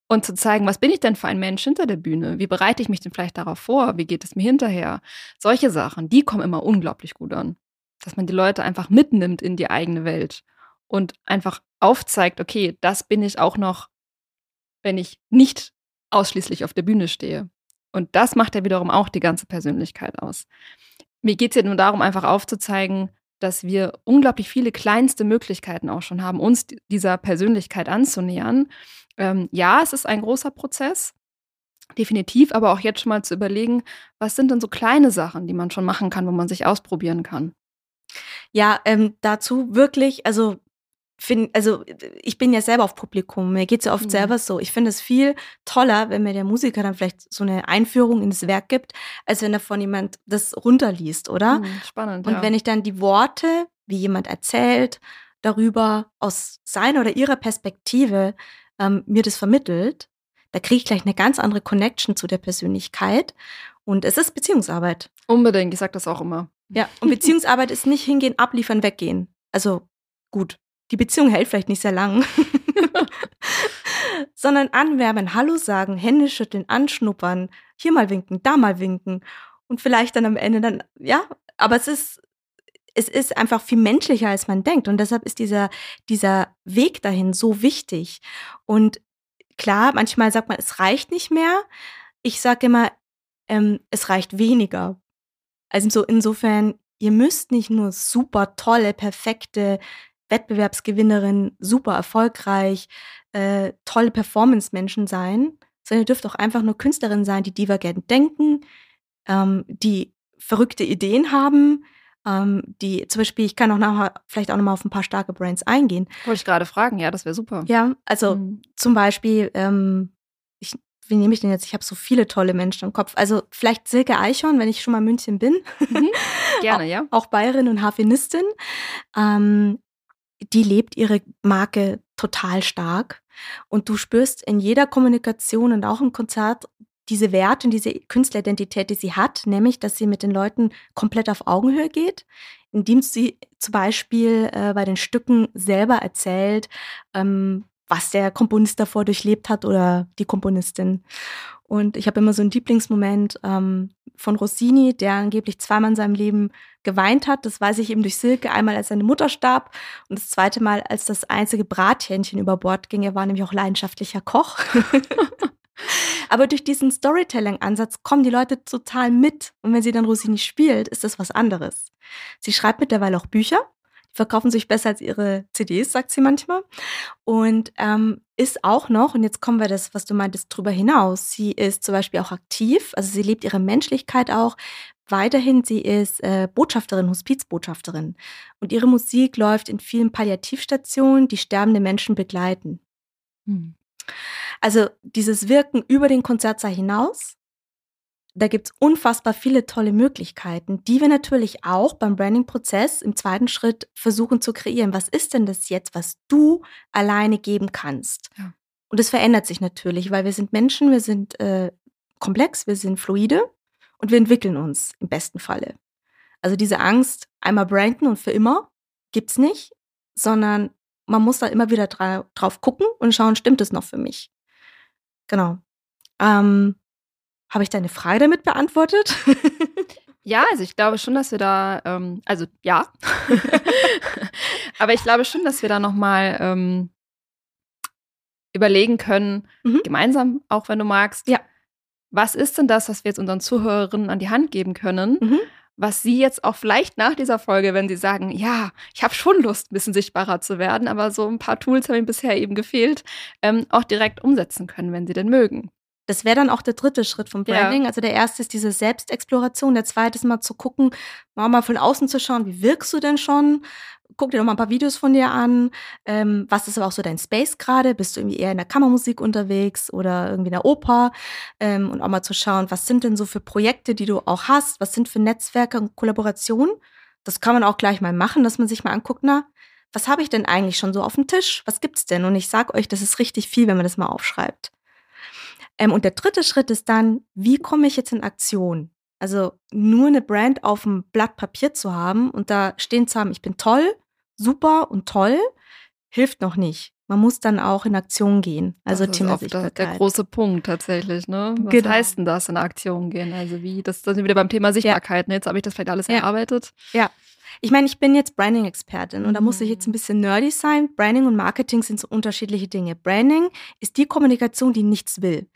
S2: und zu zeigen, was bin ich denn für ein Mensch hinter der Bühne? Wie bereite ich mich denn vielleicht darauf vor? Wie geht es mir hinterher? Solche Sachen, die kommen immer unglaublich gut an. Dass man die Leute einfach mitnimmt in die eigene Welt und einfach aufzeigt, okay, das bin ich auch noch, wenn ich nicht ausschließlich auf der Bühne stehe. Und das macht ja wiederum auch die ganze Persönlichkeit aus. Mir geht es ja nur darum, einfach aufzuzeigen, dass wir unglaublich viele kleinste Möglichkeiten auch schon haben, uns dieser Persönlichkeit anzunähern. Ähm, ja, es ist ein großer Prozess, definitiv, aber auch jetzt schon mal zu überlegen, was sind denn so kleine Sachen, die man schon machen kann, wo man sich ausprobieren kann.
S3: Ja, ähm, dazu wirklich, also find, also ich bin ja selber auf Publikum, mir geht's ja oft mhm. selber so. Ich finde es viel toller, wenn mir der Musiker dann vielleicht so eine Einführung in das Werk gibt, als wenn davon jemand das runterliest, oder?
S2: Mhm, spannend.
S3: Und
S2: ja.
S3: wenn ich dann die Worte, wie jemand erzählt, darüber aus seiner oder ihrer Perspektive ähm, mir das vermittelt, da kriege ich gleich eine ganz andere Connection zu der Persönlichkeit. Und es ist Beziehungsarbeit.
S2: Unbedingt, ich sage das auch immer.
S3: Ja, und Beziehungsarbeit ist nicht hingehen, abliefern, weggehen. Also gut, die Beziehung hält vielleicht nicht sehr lang, sondern anwärmen, Hallo sagen, Hände schütteln, anschnuppern, hier mal winken, da mal winken und vielleicht dann am Ende dann, ja, aber es ist, es ist einfach viel menschlicher, als man denkt. Und deshalb ist dieser, dieser Weg dahin so wichtig. Und klar, manchmal sagt man, es reicht nicht mehr. Ich sage immer, ähm, es reicht weniger. Also so insofern, ihr müsst nicht nur super tolle, perfekte Wettbewerbsgewinnerin, super erfolgreich, äh, tolle Performance-Menschen sein, sondern ihr dürft auch einfach nur Künstlerin sein, die divergent denken, ähm, die verrückte Ideen haben, ähm, die zum Beispiel, ich kann auch nachher vielleicht auch nochmal auf ein paar starke Brands eingehen.
S2: Wollte ich gerade fragen, ja, das wäre super.
S3: Ja, also mhm. zum Beispiel, ähm, ich, wie nehme ich denn jetzt? Ich habe so viele tolle Menschen im Kopf. Also vielleicht Silke Eichhorn, wenn ich schon mal München bin.
S2: Mhm. Gerne, ja.
S3: auch Bayerin und Harfenistin. Ähm, die lebt ihre Marke total stark. Und du spürst in jeder Kommunikation und auch im Konzert diese Werte und diese Künstleridentität, die sie hat, nämlich, dass sie mit den Leuten komplett auf Augenhöhe geht, indem sie zum Beispiel äh, bei den Stücken selber erzählt, ähm, was der Komponist davor durchlebt hat oder die Komponistin. Und ich habe immer so einen Lieblingsmoment ähm, von Rossini, der angeblich zweimal in seinem Leben geweint hat. Das weiß ich eben durch Silke. Einmal, als seine Mutter starb und das zweite Mal, als das einzige Brathähnchen über Bord ging. Er war nämlich auch leidenschaftlicher Koch. Aber durch diesen Storytelling-Ansatz kommen die Leute total mit. Und wenn sie dann Rossini spielt, ist das was anderes. Sie schreibt mittlerweile auch Bücher. Die verkaufen sich besser als ihre CDs, sagt sie manchmal. Und ähm, ist auch noch, und jetzt kommen wir das, was du meintest, drüber hinaus. Sie ist zum Beispiel auch aktiv, also sie lebt ihre Menschlichkeit auch. Weiterhin, sie ist äh, Botschafterin, Hospizbotschafterin. Und ihre Musik läuft in vielen Palliativstationen, die sterbende Menschen begleiten. Hm. Also dieses Wirken über den Konzertsaal hinaus, da gibt es unfassbar viele tolle Möglichkeiten, die wir natürlich auch beim Branding-Prozess im zweiten Schritt versuchen zu kreieren. Was ist denn das jetzt, was du alleine geben kannst? Ja. Und es verändert sich natürlich, weil wir sind Menschen, wir sind äh, komplex, wir sind fluide und wir entwickeln uns im besten Falle. Also diese Angst, einmal branden und für immer, gibt es nicht, sondern man muss da immer wieder dra drauf gucken und schauen, stimmt es noch für mich? Genau. Ähm, Habe ich deine Frage damit beantwortet?
S2: ja, also ich glaube schon, dass wir da, ähm, also ja, aber ich glaube schon, dass wir da nochmal ähm, überlegen können, mhm. gemeinsam, auch wenn du magst,
S3: ja.
S2: was ist denn das, was wir jetzt unseren Zuhörerinnen an die Hand geben können? Mhm was Sie jetzt auch vielleicht nach dieser Folge, wenn Sie sagen, ja, ich habe schon Lust, ein bisschen sichtbarer zu werden, aber so ein paar Tools haben Ihnen bisher eben gefehlt, ähm, auch direkt umsetzen können, wenn Sie denn mögen.
S3: Das wäre dann auch der dritte Schritt vom Branding. Ja. Also der erste ist diese Selbstexploration, der zweite ist mal zu gucken, mal von außen zu schauen, wie wirkst du denn schon? Guck dir doch mal ein paar Videos von dir an. Ähm, was ist aber auch so dein Space gerade? Bist du irgendwie eher in der Kammermusik unterwegs oder irgendwie in der Oper? Ähm, und auch mal zu schauen, was sind denn so für Projekte, die du auch hast? Was sind für Netzwerke und Kollaborationen? Das kann man auch gleich mal machen, dass man sich mal anguckt, na, was habe ich denn eigentlich schon so auf dem Tisch? Was gibt's denn? Und ich sag euch, das ist richtig viel, wenn man das mal aufschreibt. Ähm, und der dritte Schritt ist dann, wie komme ich jetzt in Aktion? Also nur eine Brand auf dem Blatt Papier zu haben und da stehen zu haben, ich bin toll, super und toll, hilft noch nicht. Man muss dann auch in Aktion gehen. Also
S2: das ist oft der, der große Punkt tatsächlich. Ne? Was genau. heißt denn das, in Aktion gehen? Also wie, das, das sind wir wieder beim Thema Sichtbarkeit. Ja. Ne? Jetzt habe ich das vielleicht alles ja. erarbeitet.
S3: Ja. Ich meine, ich bin jetzt Branding-Expertin und mhm. da muss ich jetzt ein mhm. bisschen nerdy sein. Branding und Marketing sind so unterschiedliche Dinge. Branding ist die Kommunikation, die nichts will.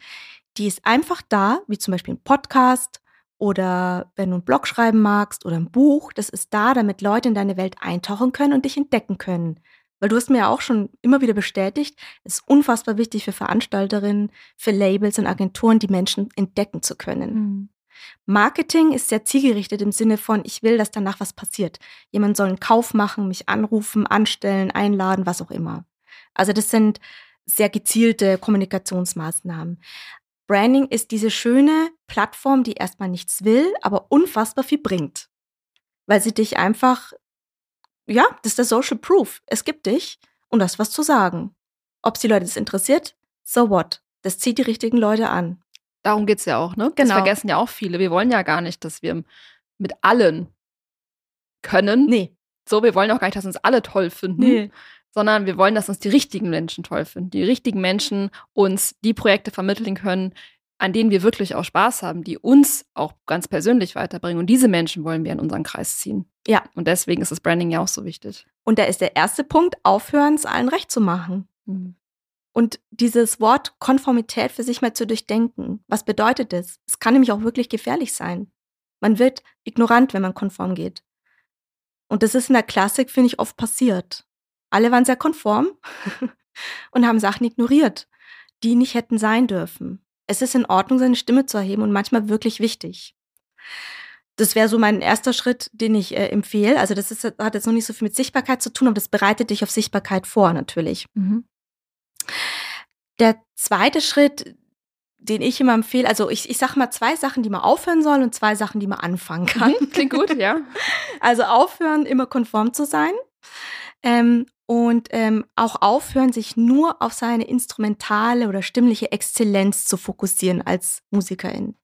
S3: Die ist einfach da, wie zum Beispiel ein Podcast oder wenn du einen Blog schreiben magst oder ein Buch, das ist da, damit Leute in deine Welt eintauchen können und dich entdecken können. Weil du hast mir ja auch schon immer wieder bestätigt, es ist unfassbar wichtig für Veranstalterinnen, für Labels und Agenturen, die Menschen entdecken zu können. Mhm. Marketing ist sehr zielgerichtet im Sinne von, ich will, dass danach was passiert. Jemand soll einen Kauf machen, mich anrufen, anstellen, einladen, was auch immer. Also das sind sehr gezielte Kommunikationsmaßnahmen. Branding ist diese schöne Plattform, die erstmal nichts will, aber unfassbar viel bringt. Weil sie dich einfach, ja, das ist der Social Proof. Es gibt dich und das was zu sagen. Ob die Leute das interessiert, so what? Das zieht die richtigen Leute an.
S2: Darum geht es ja auch, ne? Genau. Das vergessen ja auch viele. Wir wollen ja gar nicht, dass wir mit allen können.
S3: Nee.
S2: So, wir wollen auch gar nicht, dass uns alle toll finden. Nee. Sondern wir wollen, dass uns die richtigen Menschen toll finden, die richtigen Menschen uns die Projekte vermitteln können, an denen wir wirklich auch Spaß haben, die uns auch ganz persönlich weiterbringen. Und diese Menschen wollen wir in unseren Kreis ziehen.
S3: Ja.
S2: Und deswegen ist das Branding ja auch so wichtig.
S3: Und da ist der erste Punkt, aufhören, es allen recht zu machen.
S2: Mhm.
S3: Und dieses Wort Konformität für sich mal zu durchdenken. Was bedeutet das? Es kann nämlich auch wirklich gefährlich sein. Man wird ignorant, wenn man konform geht. Und das ist in der Klassik, finde ich, oft passiert. Alle waren sehr konform und haben Sachen ignoriert, die nicht hätten sein dürfen. Es ist in Ordnung, seine Stimme zu erheben und manchmal wirklich wichtig. Das wäre so mein erster Schritt, den ich äh, empfehle. Also das ist, hat jetzt noch nicht so viel mit Sichtbarkeit zu tun, aber das bereitet dich auf Sichtbarkeit vor, natürlich.
S2: Mhm.
S3: Der zweite Schritt, den ich immer empfehle, also ich, ich sage mal zwei Sachen, die man aufhören soll und zwei Sachen, die man anfangen kann.
S2: Klingt gut, ja.
S3: Also aufhören, immer konform zu sein. Ähm, und ähm, auch aufhören, sich nur auf seine instrumentale oder stimmliche Exzellenz zu fokussieren als Musikerin.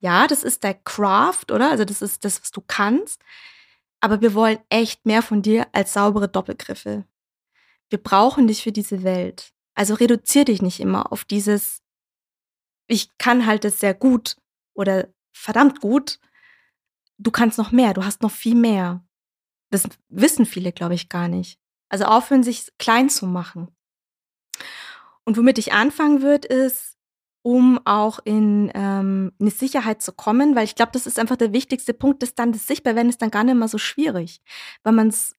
S3: Ja, das ist der Craft, oder? Also das ist das, was du kannst. Aber wir wollen echt mehr von dir als saubere Doppelgriffe. Wir brauchen dich für diese Welt. Also reduzier dich nicht immer auf dieses, ich kann halt das sehr gut oder verdammt gut. Du kannst noch mehr, du hast noch viel mehr. Das wissen viele, glaube ich, gar nicht. Also aufhören, sich klein zu machen. Und womit ich anfangen würde, ist, um auch in ähm, eine Sicherheit zu kommen, weil ich glaube, das ist einfach der wichtigste Punkt, dass dann das Sichtbarwerden ist dann gar nicht mehr so schwierig, weil man es,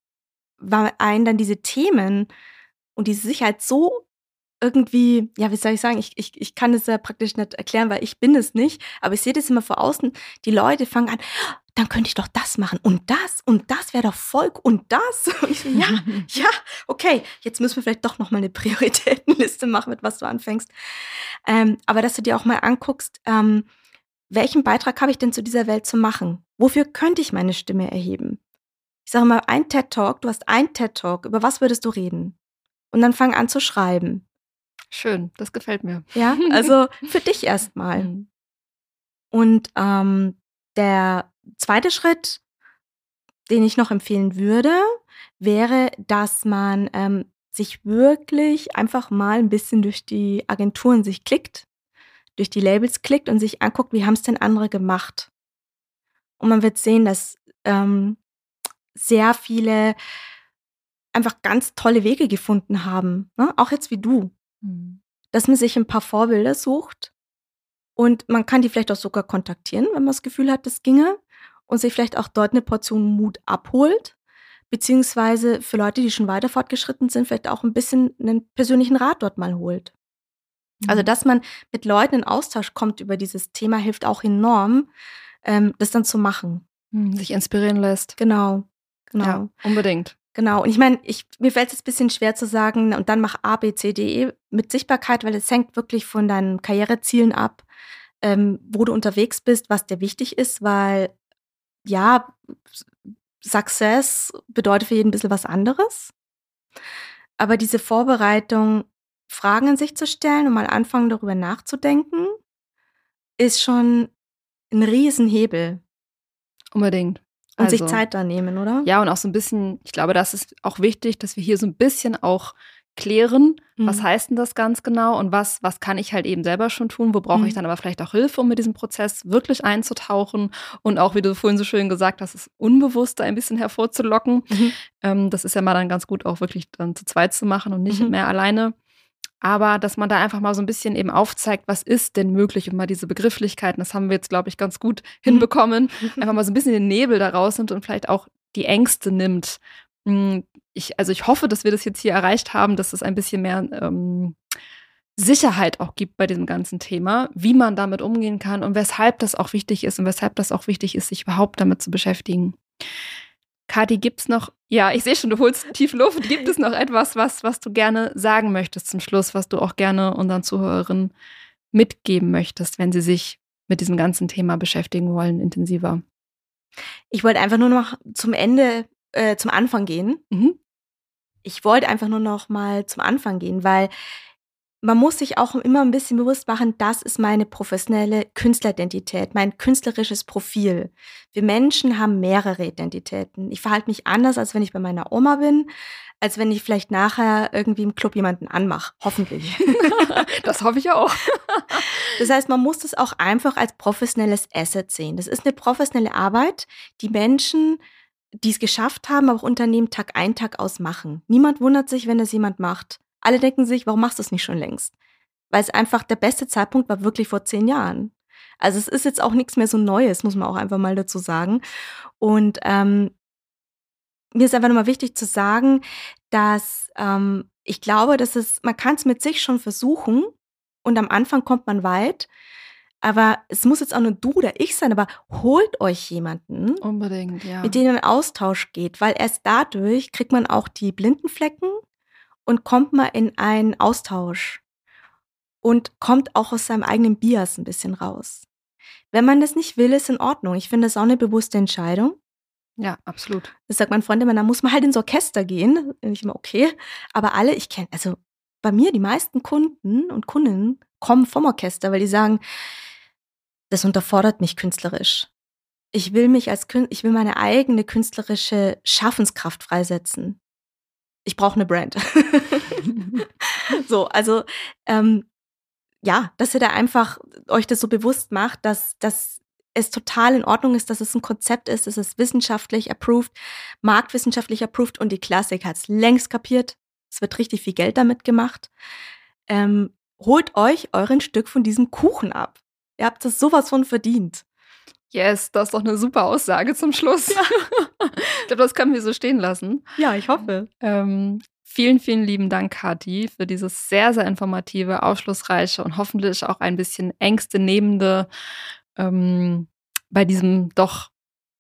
S3: weil einen dann diese Themen und diese Sicherheit so irgendwie, ja, wie soll ich sagen, ich, ich, ich kann es ja praktisch nicht erklären, weil ich bin es nicht, aber ich sehe das immer vor außen, die Leute fangen an, dann könnte ich doch das machen und das und das wäre doch Volk und das. Und ich so, ja, ja, okay, jetzt müssen wir vielleicht doch nochmal eine Prioritätenliste machen, mit was du anfängst. Ähm, aber dass du dir auch mal anguckst, ähm, welchen Beitrag habe ich denn zu dieser Welt zu machen? Wofür könnte ich meine Stimme erheben? Ich sage mal, ein TED-Talk, du hast ein TED-Talk, über was würdest du reden? Und dann fang an zu schreiben.
S2: Schön, das gefällt mir.
S3: Ja, also für dich erstmal.
S2: Mhm.
S3: Und ähm, der zweite Schritt, den ich noch empfehlen würde, wäre, dass man ähm, sich wirklich einfach mal ein bisschen durch die Agenturen sich klickt, durch die Labels klickt und sich anguckt, wie haben es denn andere gemacht. Und man wird sehen, dass ähm, sehr viele einfach ganz tolle Wege gefunden haben, ne? auch jetzt wie du,
S2: Mhm.
S3: dass man sich ein paar Vorbilder sucht und man kann die vielleicht auch sogar kontaktieren, wenn man das Gefühl hat, das ginge und sich vielleicht auch dort eine Portion Mut abholt, beziehungsweise für Leute, die schon weiter fortgeschritten sind, vielleicht auch ein bisschen einen persönlichen Rat dort mal holt. Also,
S2: Mhm.
S3: dass man mit Leuten in Austausch kommt über dieses Thema, hilft auch enorm, ähm, das dann zu machen.
S2: Mhm, sich inspirieren lässt.
S3: Genau. Genau.
S2: Ja, unbedingt.
S3: Genau. Und ich meine, ich, mir fällt es ein bisschen schwer zu sagen, und dann mach A, B, C, D, E mit Sichtbarkeit, weil es hängt wirklich von deinen Karrierezielen ab, ähm, wo du unterwegs bist, was dir wichtig ist, weil ja, Success bedeutet für jeden ein bisschen was anderes. Aber diese Vorbereitung, Fragen an sich zu stellen und mal anfangen, darüber nachzudenken, ist schon ein Riesenhebel.
S2: Unbedingt.
S3: Und sich
S2: Also-
S3: Zeit da nehmen, oder?
S2: Ja, und auch so ein bisschen, ich glaube, das ist auch wichtig, dass wir hier so ein bisschen auch klären, was
S3: Mhm.
S2: heißt denn das ganz genau und was, was kann ich halt eben selber schon tun, wo brauche ich
S3: Mhm.
S2: dann aber vielleicht auch Hilfe, um mit diesem Prozess wirklich einzutauchen und auch, wie du vorhin so schön gesagt hast, das Unbewusste ein bisschen hervorzulocken.
S3: Mhm.
S2: Ähm, das ist ja mal dann ganz gut, auch wirklich dann zu zweit zu machen und nicht
S3: Mhm.
S2: mehr alleine. Aber dass man da einfach mal so ein bisschen eben aufzeigt, was ist denn möglich und mal diese Begrifflichkeiten, das haben wir jetzt, glaube ich, ganz gut hinbekommen, einfach mal so ein bisschen den Nebel da rausnimmt und vielleicht auch die Ängste nimmt. Hm, Ich, also ich hoffe, dass wir das jetzt hier erreicht haben, dass es ein bisschen mehr ähm, Sicherheit auch gibt bei diesem ganzen Thema, wie man damit umgehen kann und weshalb das auch wichtig ist und weshalb das auch wichtig ist, sich überhaupt damit zu beschäftigen. Kathi, gibt's noch, ja, ich sehe schon, du holst tief Luft. Gibt es noch etwas, was, was du gerne sagen möchtest zum Schluss, was du auch gerne unseren Zuhörerinnen mitgeben möchtest, wenn sie sich mit diesem ganzen Thema beschäftigen wollen, intensiver?
S3: Ich wollte einfach nur noch zum Ende, äh, zum Anfang gehen.
S2: Mhm.
S3: Ich wollte einfach nur noch mal zum Anfang gehen, weil man muss sich auch immer ein bisschen bewusst machen, das ist meine professionelle Künstleridentität, mein künstlerisches Profil. Wir Menschen haben mehrere Identitäten. Ich verhalte mich anders, als wenn ich bei meiner Oma bin. als wenn ich vielleicht nachher irgendwie im Club jemanden anmache. Hoffentlich.
S2: das hoffe ich auch.
S3: das heißt, man muss das auch einfach als professionelles Asset sehen. Das ist eine professionelle Arbeit, die Menschen, die es geschafft haben, aber auch Unternehmen Tag ein, Tag aus machen. Niemand wundert sich, wenn das jemand macht. Alle denken sich, warum machst du es nicht schon längst? Weil es einfach der beste Zeitpunkt war wirklich vor zehn Jahren. Also es ist jetzt auch nichts mehr so Neues, muss man auch einfach mal dazu sagen. Und ähm, mir ist einfach nochmal wichtig zu sagen, dass ähm, ich glaube, dass es, man kann es mit sich schon versuchen und am Anfang kommt man weit. Aber es muss jetzt auch nur du oder ich sein, aber holt euch jemanden,
S2: Unbedingt, ja.
S3: mit dem ihr in Austausch geht, weil erst dadurch kriegt man auch die blinden Flecken und kommt mal in einen Austausch und kommt auch aus seinem eigenen Bias ein bisschen raus. Wenn man das nicht will, ist in Ordnung. Ich finde das auch eine bewusste Entscheidung.
S2: Ja, absolut.
S3: Das sagt mein Freund immer, da muss man halt ins Orchester gehen. Ich immer, okay. Aber alle, ich kenne, also bei mir, die meisten Kunden und Kundinnen kommen vom Orchester, weil die sagen, das unterfordert mich künstlerisch. Ich will mich als Künstler, ich will meine eigene künstlerische Schaffenskraft freisetzen. Ich brauche eine Brand. so, also ähm, ja, dass ihr da einfach euch das so bewusst macht, dass, dass es total in Ordnung ist, dass es ein Konzept ist, es ist wissenschaftlich approved, marktwissenschaftlich approved und die Klassik hat es längst kapiert. Es wird richtig viel Geld damit gemacht. Ähm, holt euch euren Stück von diesem Kuchen ab. Ihr habt das sowas von verdient.
S2: Yes, das ist doch eine super Aussage zum Schluss. Ja. ich glaube, das können wir so stehen lassen.
S3: Ja, ich hoffe.
S2: Ähm, vielen, vielen lieben Dank, Kathi, für dieses sehr, sehr informative, aufschlussreiche und hoffentlich auch ein bisschen Ängste nehmende ähm, bei diesem doch,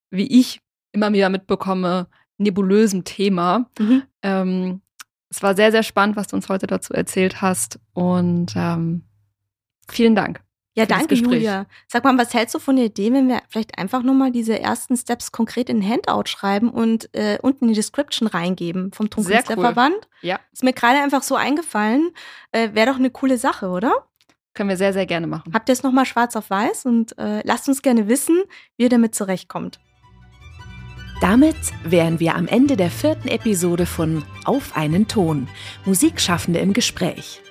S2: wie ich immer wieder mitbekomme, nebulösen Thema. Mhm. Ähm, es war sehr, sehr spannend, was du uns heute dazu erzählt hast und ähm, vielen Dank.
S3: Ja, danke, Julia. Sag mal, was hältst du von der Idee, wenn wir vielleicht einfach nochmal diese ersten Steps konkret in Handout schreiben und äh, unten in die Description reingeben vom Tonkünstlerverband? Cool.
S2: Ja.
S3: Ist mir gerade einfach so eingefallen. Äh, Wäre doch eine coole Sache, oder?
S2: Können wir sehr, sehr gerne machen.
S3: Habt ihr es nochmal schwarz auf weiß und äh, lasst uns gerne wissen, wie ihr damit zurechtkommt.
S1: Damit wären wir am Ende der vierten Episode von Auf einen Ton, Musikschaffende im Gespräch.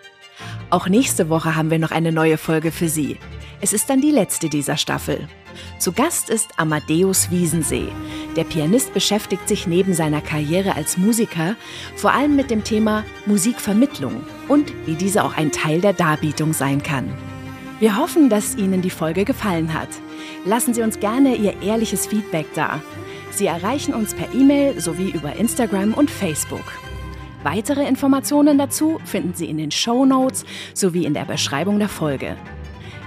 S1: Auch nächste Woche haben wir noch eine neue Folge für Sie. Es ist dann die letzte dieser Staffel. Zu Gast ist Amadeus Wiesensee. Der Pianist beschäftigt sich neben seiner Karriere als Musiker vor allem mit dem Thema Musikvermittlung und wie diese auch ein Teil der Darbietung sein kann. Wir hoffen, dass Ihnen die Folge gefallen hat. Lassen Sie uns gerne Ihr ehrliches Feedback da. Sie erreichen uns per E-Mail sowie über Instagram und Facebook. Weitere Informationen dazu finden Sie in den Show Notes sowie in der Beschreibung der Folge.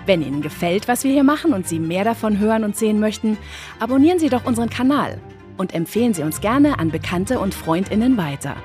S1: Wenn Ihnen gefällt, was wir hier machen und Sie mehr davon hören und sehen möchten, abonnieren Sie doch unseren Kanal und empfehlen Sie uns gerne an Bekannte und Freundinnen weiter.